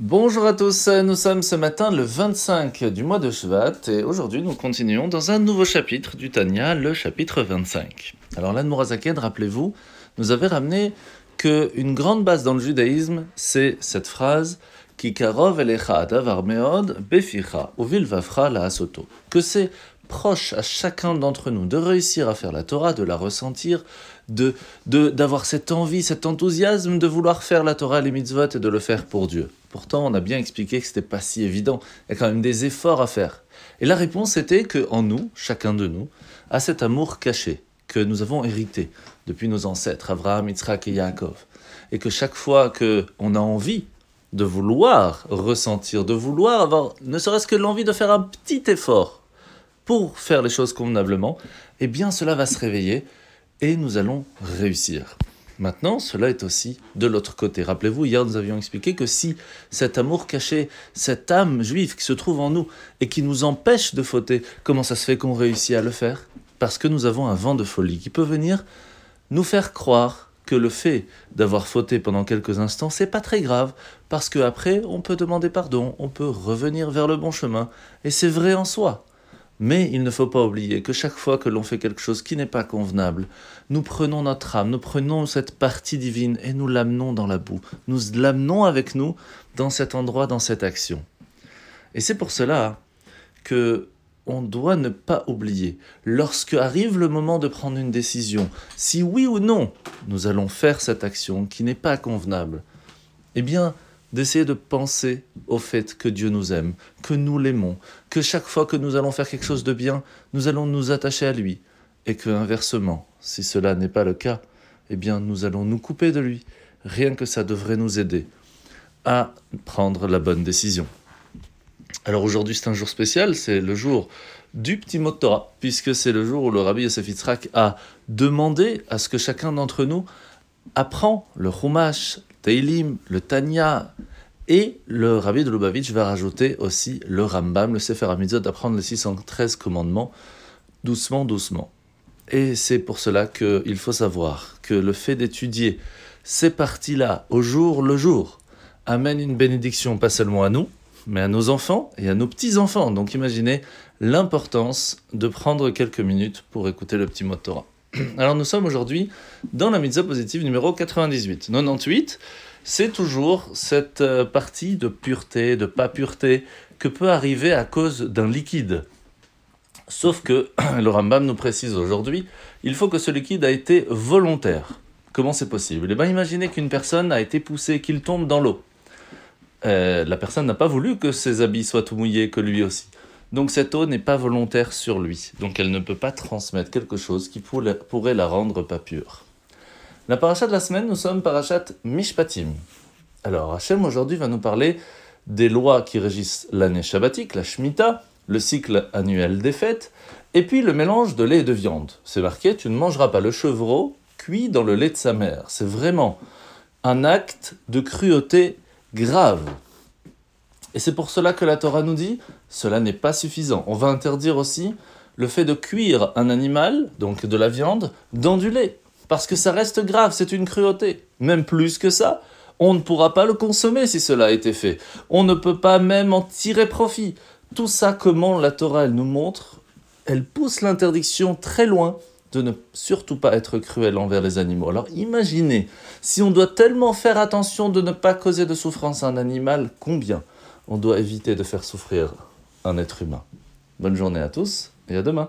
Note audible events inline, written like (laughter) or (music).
Bonjour à tous, nous sommes ce matin le 25 du mois de Shvat et aujourd'hui nous continuons dans un nouveau chapitre du Tanya, le chapitre 25. Alors là, Mourazaken, rappelez-vous, nous avait ramené qu'une grande base dans le judaïsme, c'est cette phrase Kikarov elecha meod beficha uvil vafra la asoto. Que c'est proche à chacun d'entre nous de réussir à faire la Torah, de la ressentir, de d'avoir cette envie, cet enthousiasme de vouloir faire la Torah, les mitzvot et de le faire pour Dieu. Pourtant, on a bien expliqué que c'était pas si évident. Il y a quand même des efforts à faire. Et la réponse était que en nous, chacun de nous, a cet amour caché que nous avons hérité depuis nos ancêtres, Abraham, Yitzhak et Yaakov. Et que chaque fois que on a envie de vouloir ressentir, de vouloir avoir ne serait-ce que l'envie de faire un petit effort pour faire les choses convenablement, eh bien cela va se réveiller et nous allons réussir. Maintenant, cela est aussi de l'autre côté. Rappelez-vous, hier nous avions expliqué que si cet amour caché, cette âme juive qui se trouve en nous et qui nous empêche de fauter, comment ça se fait qu'on réussit à le faire? Parce que nous avons un vent de folie qui peut venir nous faire croire que le fait d'avoir fauté pendant quelques instants, c'est pas très grave, parce qu'après, on peut demander pardon, on peut revenir vers le bon chemin, et c'est vrai en soi. Mais il ne faut pas oublier que chaque fois que l'on fait quelque chose qui n'est pas convenable, nous prenons notre âme, nous prenons cette partie divine et nous l'amenons dans la boue. Nous l'amenons avec nous dans cet endroit, dans cette action. Et c'est pour cela que on doit ne pas oublier, lorsque arrive le moment de prendre une décision, si oui ou non nous allons faire cette action qui n'est pas convenable, eh bien, d'essayer de penser au fait que Dieu nous aime, que nous l'aimons, que chaque fois que nous allons faire quelque chose de bien, nous allons nous attacher à lui, et que inversement, si cela n'est pas le cas, eh bien nous allons nous couper de lui. Rien que ça devrait nous aider à prendre la bonne décision. Alors aujourd'hui c'est un jour spécial, c'est le jour du petit mot Torah, puisque c'est le jour où le rabbi Yosef Yitzhak a demandé à ce que chacun d'entre nous apprend le Chumash, Teilim, le Tanya, et le Rabbi de Lubavitch va rajouter aussi le Rambam, le Sefer HaMitzvot, d'apprendre les 613 commandements doucement, doucement. Et c'est pour cela qu'il faut savoir que le fait d'étudier ces parties-là au jour le jour amène une bénédiction pas seulement à nous, mais à nos enfants et à nos petits-enfants. Donc imaginez l'importance de prendre quelques minutes pour écouter le petit mot de Torah. (clears throat) Alors nous sommes aujourd'hui dans la mitzvah positive numéro 98. 98, c'est toujours cette euh, partie de pureté, de pas pureté, que peut arriver à cause d'un liquide. Sauf que (clears throat) le Rambam nous précise aujourd'hui, il faut que ce liquide a été volontaire. Comment c'est possible? Eh bien imaginez qu'une personne a été poussée, qu'il tombe dans l'eau. Euh, la personne n'a pas voulu que ses habits soient tout mouillés, que lui aussi. Donc cette eau n'est pas volontaire sur lui, donc elle ne peut pas transmettre quelque chose qui pourrait la rendre pas pure. La paracha de la semaine, nous sommes parachat Mishpatim. Alors Hachem aujourd'hui va nous parler des lois qui régissent l'année shabbatique, la Shemitah, le cycle annuel des fêtes, et puis le mélange de lait et de viande. C'est marqué, tu ne mangeras pas le chevreau cuit dans le lait de sa mère. C'est vraiment un acte de cruauté grave. Et c'est pour cela que la Torah nous dit, cela n'est pas suffisant. On va interdire aussi le fait de cuire un animal, donc de la viande, dans du lait. Parce que ça reste grave, c'est une cruauté. Même plus que ça, on ne pourra pas le consommer si cela a été fait. On ne peut pas même en tirer profit. Tout ça, comment la Torah, nous montre, elle pousse l'interdiction très loin de ne surtout pas être cruel envers les animaux. Alors imaginez, si on doit tellement faire attention de ne pas causer de souffrance à un animal, combien on doit éviter de faire souffrir un être humain. Bonne journée à tous et à demain.